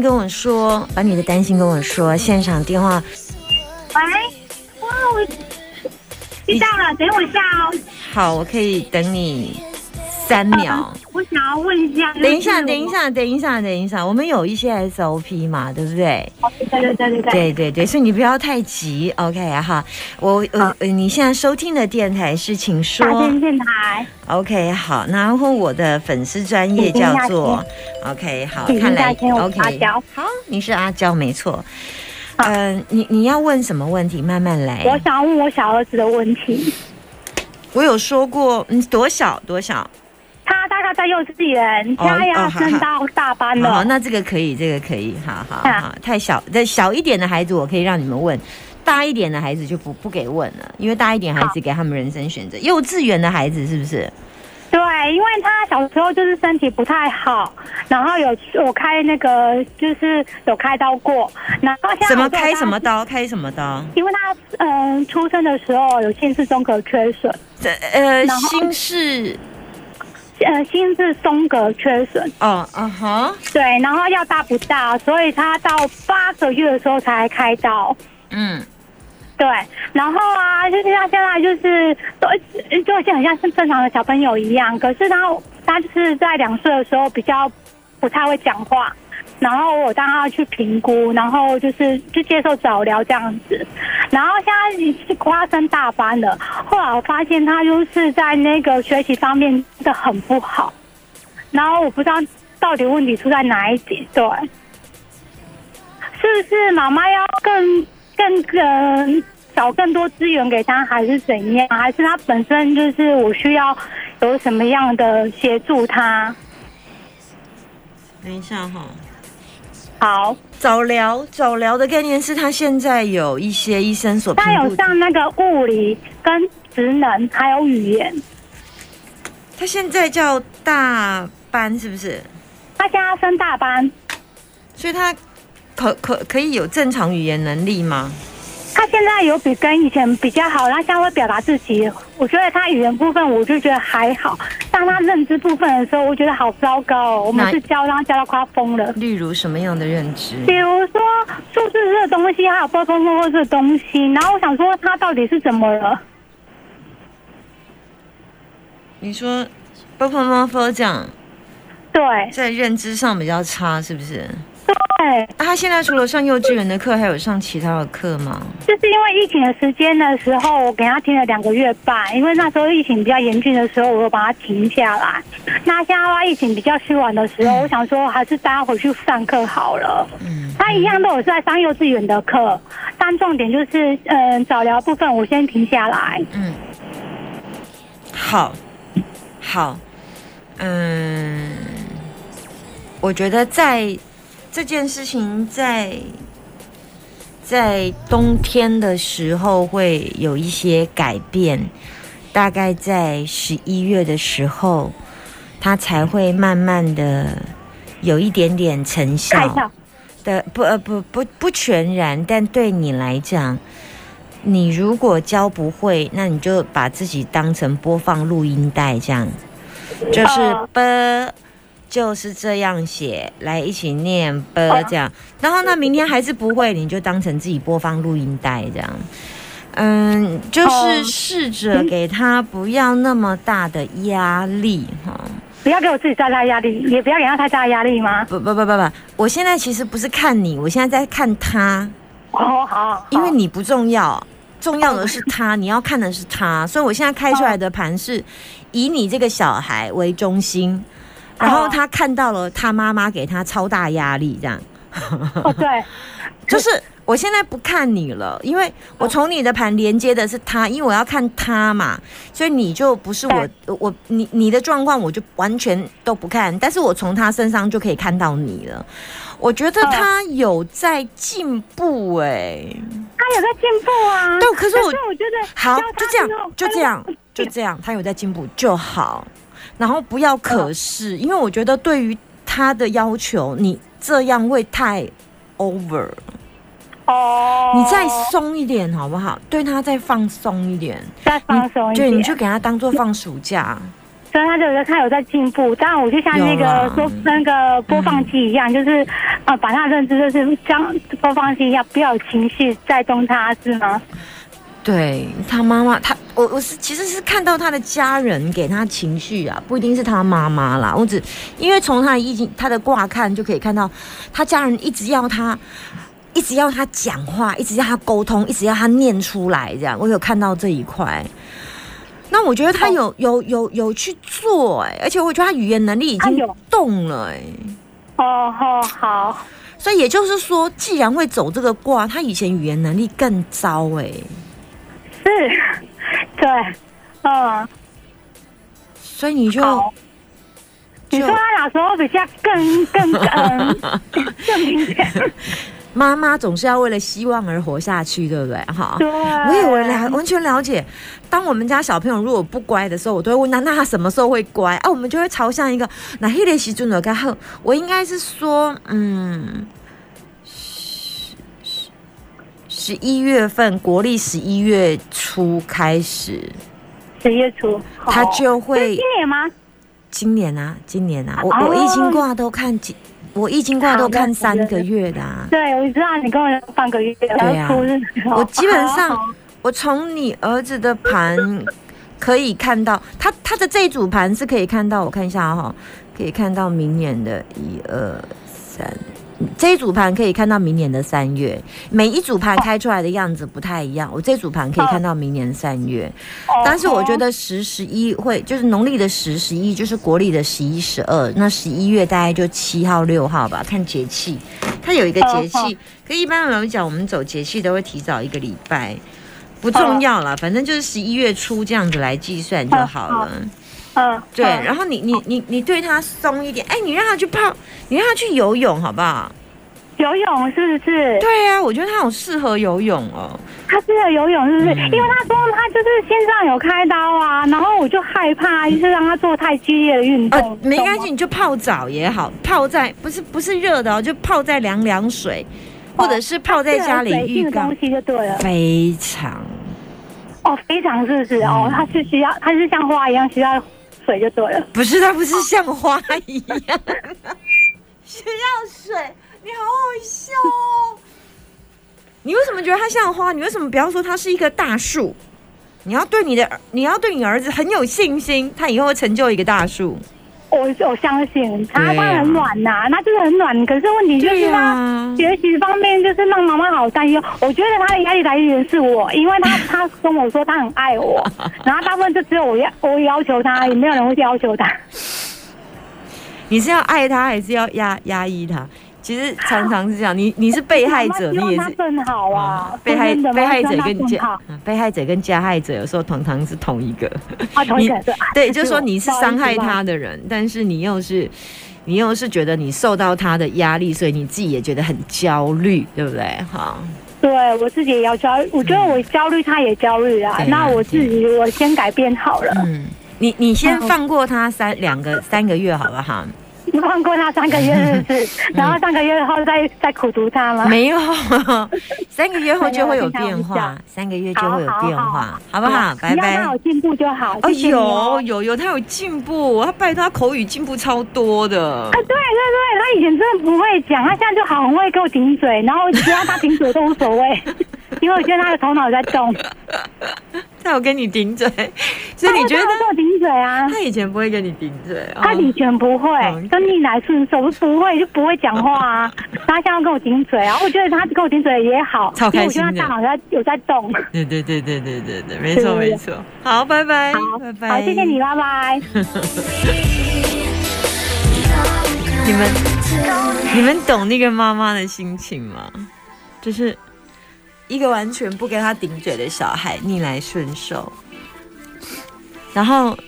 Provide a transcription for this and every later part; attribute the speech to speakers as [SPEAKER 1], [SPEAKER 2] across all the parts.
[SPEAKER 1] 心跟我说，把你的担心跟我说。现场电话，
[SPEAKER 2] 喂，哇，我知道了，等我一下哦。
[SPEAKER 1] 好，我可以等你三秒。
[SPEAKER 2] 我想要问一下，
[SPEAKER 1] 等一下，等一，下，等一下，等一下，我们有一些 SOP 嘛，对不对？
[SPEAKER 2] 对对对对对，
[SPEAKER 1] 对对对，所以你不要太急，OK 哈。我呃，呃你现在收听的电台是，请
[SPEAKER 2] 大
[SPEAKER 1] 说
[SPEAKER 2] 天电台
[SPEAKER 1] ，，OK 好。然后我的粉丝专业叫做 OK 好，看来 OK 好，你是阿娇没错。嗯，你你要问什么问题？慢慢来。
[SPEAKER 2] 我想要问我小儿子的问题。
[SPEAKER 1] 我有说过，嗯，多小多小？
[SPEAKER 2] 他在幼稚园，
[SPEAKER 1] 哦
[SPEAKER 2] 他要
[SPEAKER 1] 哦好
[SPEAKER 2] 升到大班
[SPEAKER 1] 好，那这个可以，这个可以，好好
[SPEAKER 2] 啊
[SPEAKER 1] 好，太小，这小一点的孩子我可以让你们问，大一点的孩子就不不给问了，因为大一点孩子给他们人生选择。幼稚园的孩子是不是？
[SPEAKER 2] 对，因为他小时候就是身体不太好，然后有我开那个就是有开刀过，然后现在
[SPEAKER 1] 什么开什么？刀？开什么刀？
[SPEAKER 2] 因为他嗯、呃出生的时候有心室中隔缺损，
[SPEAKER 1] 这呃，心室
[SPEAKER 2] 呃心智松隔缺损，
[SPEAKER 1] 哦，嗯哼，
[SPEAKER 2] 对，然后要大不大，所以他到八个月的时候才开刀。
[SPEAKER 1] 嗯，
[SPEAKER 2] 对，然后啊，就是他现在就是都就很像是正常的小朋友一样，可是他他就是在两岁的时候比较不太会讲话，然后我带他去评估，然后就是就接受早疗这样子，然后现在已经快要升大班了，后来我发现他就是在那个学习方面真的很不好，然后我不知道到底问题出在哪一点，对，是不是妈妈要更更呃找更多资源给他，还是怎样？还是他本身就是我需要有什么样的协助他？
[SPEAKER 1] 等一下哈。
[SPEAKER 2] 好，
[SPEAKER 1] 早疗，早疗的概念是他现在有一些医生所
[SPEAKER 2] 他有，上那个物理跟职能，还有语言。
[SPEAKER 1] 他现在叫大班是不是？
[SPEAKER 2] 他现在升大班，
[SPEAKER 1] 所以他可可可以有正常语言能力吗？
[SPEAKER 2] 他现在有比跟以前比较好，他现在会表达自己。我觉得他语言部分我就觉得还好，但他认知部分的时候，我觉得好糟糕哦。我每
[SPEAKER 1] 那
[SPEAKER 2] 次教他教到快要疯了。
[SPEAKER 1] 例如什么样的认知？
[SPEAKER 2] 比如说数字这个东西，还有波波波波这个东西，然后我想说他到底是怎么了？
[SPEAKER 1] 你说 f f f 这样
[SPEAKER 2] 对
[SPEAKER 1] 在认知上比较差，是不是？
[SPEAKER 2] 对，
[SPEAKER 1] 啊，他现在除了上幼稚园的课，还有上其他的课吗？
[SPEAKER 2] 就是因为疫情的时间的时候，我给他停了两个月半，因为那时候疫情比较严峻的时候，我有把它停下来。那现在的话疫情比较趋缓的时候，我想说还是带他回去上课好了。
[SPEAKER 1] 嗯，
[SPEAKER 2] 他一样都有在上幼稚园的课，但重点就是，嗯，早疗部分我先停下来。
[SPEAKER 1] 嗯，好，好，嗯，我觉得在这件事情在在冬天的时候会有一些改变，大概在十一月的时候，它才会慢慢的有一点点成效。的不呃不不不全然，但对你来讲，你如果教不会，那你就把自己当成播放录音带这样，就是
[SPEAKER 2] 哦
[SPEAKER 1] b 就是这样写，来一起念 b 这样，然后呢，明天还是不会，你就当成自己播放录音带这样。嗯，就是
[SPEAKER 2] 哦
[SPEAKER 1] 试着给他不要那么大的压力哈。
[SPEAKER 2] 不要给我自己太大压力，也不要给他太大压力吗？
[SPEAKER 1] 不不不不不，我现在其实不是看你，我现在在看他。
[SPEAKER 2] 哦，好，好
[SPEAKER 1] 因为你不重要，重要的是他，你要看的是他，所以我现在开出来的盘是以你这个小孩为中心，然后他看到了他妈妈给他超大压力，这样。
[SPEAKER 2] 哦对，
[SPEAKER 1] 就是我现在不看你了，因为我从你的盘连接的是他，因为我要看他嘛，所以你就不是我我你你的状况我就完全都不看，但是我从他身上就可以看到你了。我觉得他有在进步哎、
[SPEAKER 2] 他有在进步啊。
[SPEAKER 1] 对可是我
[SPEAKER 2] 我觉得
[SPEAKER 1] 好就这样，就这样
[SPEAKER 2] 哎，
[SPEAKER 1] 就这样，他有在进步就好，然后不要可是，因为我觉得对于他的要求，你这样会太 over，
[SPEAKER 2] 哦，
[SPEAKER 1] 你再松一点好不好？对他再放松一点，
[SPEAKER 2] 再放松一点，
[SPEAKER 1] 对，你就给他当做放暑假。
[SPEAKER 2] 所以他就有在他有在进步，当然我就像那个说那个播放器一样，就是呃把他的认知就是像播放器一样，不要有情绪带动他，是吗？
[SPEAKER 1] 对他妈妈，他我我是其实是看到他的家人给他情绪啊，不一定是他妈妈啦。我只因为从他的意境、他的卦看就可以看到，他家人一直要他，一直要他讲话，一直要他沟通，一直要他念出来，这样我有看到这一块。那我觉得他有、有有有去做哎、而且我觉得他语言能力已经
[SPEAKER 2] 有
[SPEAKER 1] 动了哎、
[SPEAKER 2] 哦哦好，
[SPEAKER 1] 所以也就是说，既然会走这个卦，他以前语言能力更糟哎、
[SPEAKER 2] 是，对，嗯，
[SPEAKER 1] 所以你就
[SPEAKER 2] 好。你
[SPEAKER 1] 就
[SPEAKER 2] 说他哪时候比较更更嗯 更明显？
[SPEAKER 1] 妈妈总是要为了希望而活下去，对不对？哈，
[SPEAKER 2] 对，
[SPEAKER 1] 我也我了完全了解。当我们家小朋友如果不乖的时候，我都会问他，那他什么时候会乖啊？我们就会朝向一个那黑雷时准的该后，我应该是说，嗯，十一月份，国历十一月初开始，
[SPEAKER 2] 十月初，
[SPEAKER 1] 他
[SPEAKER 2] 好
[SPEAKER 1] 就会
[SPEAKER 2] 今年吗？
[SPEAKER 1] 今年啊，今年啊，我
[SPEAKER 2] 哦。
[SPEAKER 1] 我易经卦都看几，我易经卦都看三个月的啊。
[SPEAKER 2] 对，我知道你跟我讲半个月，
[SPEAKER 1] 对啊。我基本上我从你儿子的盘可以看到，他他的这一组盘是可以看到，我看一下哈、可以看到明年的一二三，这一组盘可以看到明年的三月，每一组盘开出来的样子不太一样。我这组盘可以看到明年三月，
[SPEAKER 2] 哦
[SPEAKER 1] 但是我觉得十十一会就是农历的十十一，就是国历的十一十二，那十一月大概就七号六号吧，看节气，它有一个节
[SPEAKER 2] 哦
[SPEAKER 1] 气。可一般来讲，我们走节气都会提早一个礼拜，不重要啦，反正就是十一月初这样子来计算就好了。
[SPEAKER 2] 嗯，
[SPEAKER 1] 对，
[SPEAKER 2] 嗯
[SPEAKER 1] 然后你你你你对他松一点，哎，你让他去泡，你让他去游泳好不好？
[SPEAKER 2] 游泳是不是？
[SPEAKER 1] 对啊，我觉得他好适合游泳哦。
[SPEAKER 2] 他适合游泳是不是？
[SPEAKER 1] 嗯
[SPEAKER 2] 因为他说他就是心脏有开刀啊，然后我就害怕，就是让他做太激烈的运动。
[SPEAKER 1] 呃，没关系，你就泡澡也好，泡在不是不是热的哦，就泡在凉凉水，或者是泡在家里浴缸
[SPEAKER 2] 东，西就对了。
[SPEAKER 1] 非常
[SPEAKER 2] 哦，非常是不是？哦，
[SPEAKER 1] 嗯
[SPEAKER 2] 他是需要，他是像花一样需要水就对了。
[SPEAKER 1] 不是它不是像花一样 需要水，你好好笑哦。你为什么觉得它像花？你为什么不要说它是一棵大树？你要对你的儿，你要对你儿子很有信心，他以后会成就一个大树。
[SPEAKER 2] 我我相信他他很暖呐、那就是很暖。可是问题就是他
[SPEAKER 1] 啊
[SPEAKER 2] 学习方面就是让妈妈好担忧。我觉得他的压力来源是我，因为他他 跟我说他很爱我，然后大部分就只有我要我要求他，也没有人会要求他。
[SPEAKER 1] 你是要爱他，还是要压压抑他？其实常常是这样，你你是被害者，你也是
[SPEAKER 2] 更好啊，
[SPEAKER 1] 被害被害者跟加被害者跟加害者有时候常常是同一个。
[SPEAKER 2] 啊，同一个
[SPEAKER 1] 对，就是说你是伤害他的人，但是你又是你又是觉得你受到他的压力，所以你自己也觉得很焦虑，对不对？哈，
[SPEAKER 2] 对我自己也要焦虑，我觉得我焦虑，他也焦虑啊。那我自己我先改变好了，
[SPEAKER 1] 嗯，你你先放过他三两个三个月好不好？
[SPEAKER 2] 放过他三个月是不是？然后三个月后再再苦读他吗？
[SPEAKER 1] 没有，三个月后就会有变化，三个月就会有变化，好不好？拜拜
[SPEAKER 2] 他。有进步就好。
[SPEAKER 1] 哦，
[SPEAKER 2] 谢谢哦
[SPEAKER 1] 有有有，他有进步，他拜托他口语进步超多的
[SPEAKER 2] 啊，。对对对，他以前真的不会讲，他现在就好很会给我顶嘴，然后只要他顶嘴都无所谓，因为我觉得他的头脑在动。
[SPEAKER 1] 他有跟你顶嘴，所以你觉得
[SPEAKER 2] 他会跟我顶嘴啊？
[SPEAKER 1] 他以前不会跟你顶嘴？哦
[SPEAKER 2] 他以前不会
[SPEAKER 1] 哦，
[SPEAKER 2] 跟逆来顺受，不会就不会讲话啊。他现在要跟我顶嘴啊，我觉得他跟我顶嘴也好，因为我觉得他大脑在有在动。
[SPEAKER 1] 对对对对对对对，没错
[SPEAKER 2] 对
[SPEAKER 1] 没错。好，拜拜，
[SPEAKER 2] 好
[SPEAKER 1] 拜，拜，
[SPEAKER 2] 好，谢谢你，拜拜。
[SPEAKER 1] 你们你们懂那个妈妈的心情吗？就是一个完全不跟他顶嘴的小孩逆来顺受，然后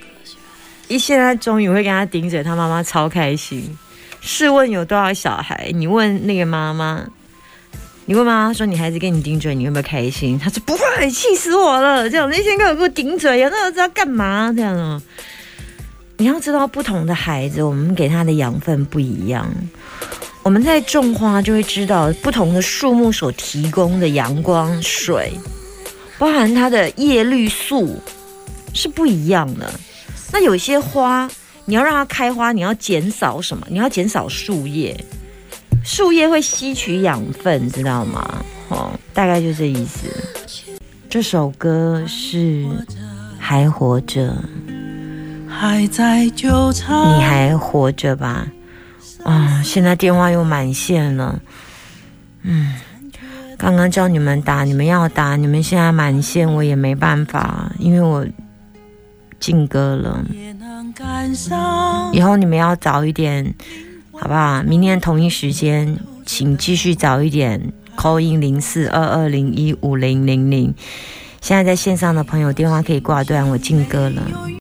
[SPEAKER 1] 一现在终于会跟他顶嘴，他妈妈超开心。试问有多少小孩？你问那个妈妈，你问妈妈说你孩子跟你顶嘴，你会不会开心？他说不会，气死我了！这样那天跟我给我顶嘴，有那我知道干嘛？这样哦。你要知道，不同的孩子，我们给他的养分不一样。我们在种花就会知道，不同的树木所提供的阳光、水，包含它的叶绿素是不一样的。那有些花，你要让它开花，你要减少什么？你要减少树叶，树叶会吸取养分，知道吗？哦，大概就这意思。这首歌是《还活着》。
[SPEAKER 3] 还在纠缠。
[SPEAKER 1] 你还活着吧？啊，现在电话又满线了。嗯，刚刚叫你们打，你们要打，你们现在满线，我也没办法，因为我进歌了。以后你们要早一点，好不好？明天同一时间，请继续早一点扣音零四二二零一五零零零。现在在线上的朋友，电话可以挂断，我进歌了。